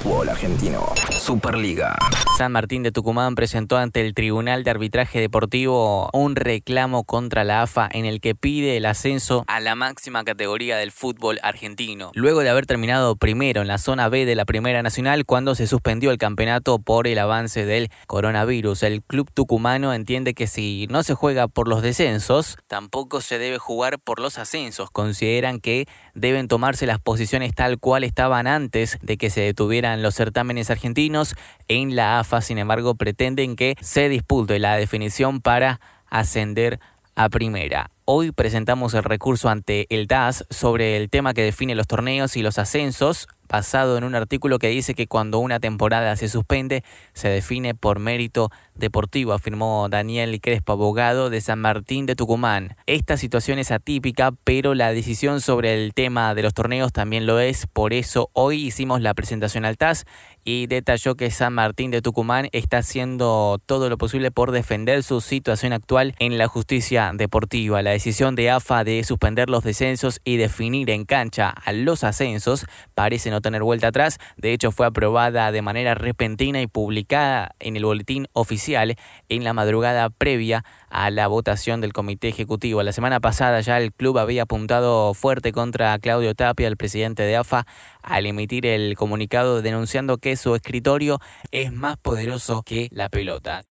fútbol argentino. Superliga. San Martín de Tucumán presentó ante el Tribunal de Arbitraje Deportivo un reclamo contra la AFA en el que pide el ascenso a la máxima categoría del fútbol argentino. Luego de haber terminado primero en la zona B de la Primera Nacional cuando se suspendió el campeonato por el avance del coronavirus, el club tucumano entiende que si no se juega por los descensos, tampoco se debe jugar por los ascensos. Consideran que deben tomarse las posiciones tal cual estaban antes de que se detuvieran los certámenes argentinos en la AFA sin embargo, pretenden que se dispute la definición para ascender a primera. Hoy presentamos el recurso ante el DAS sobre el tema que define los torneos y los ascensos, basado en un artículo que dice que cuando una temporada se suspende, se define por mérito deportivo, afirmó Daniel Crespo, abogado de San Martín de Tucumán. Esta situación es atípica, pero la decisión sobre el tema de los torneos también lo es, por eso hoy hicimos la presentación al TAS y detalló que San Martín de Tucumán está haciendo todo lo posible por defender su situación actual en la justicia deportiva. La decisión de AFA de suspender los descensos y definir en cancha a los ascensos parece tener vuelta atrás. De hecho, fue aprobada de manera repentina y publicada en el boletín oficial en la madrugada previa a la votación del comité ejecutivo. La semana pasada ya el club había apuntado fuerte contra Claudio Tapia, el presidente de AFA, al emitir el comunicado denunciando que su escritorio es más poderoso que la pelota.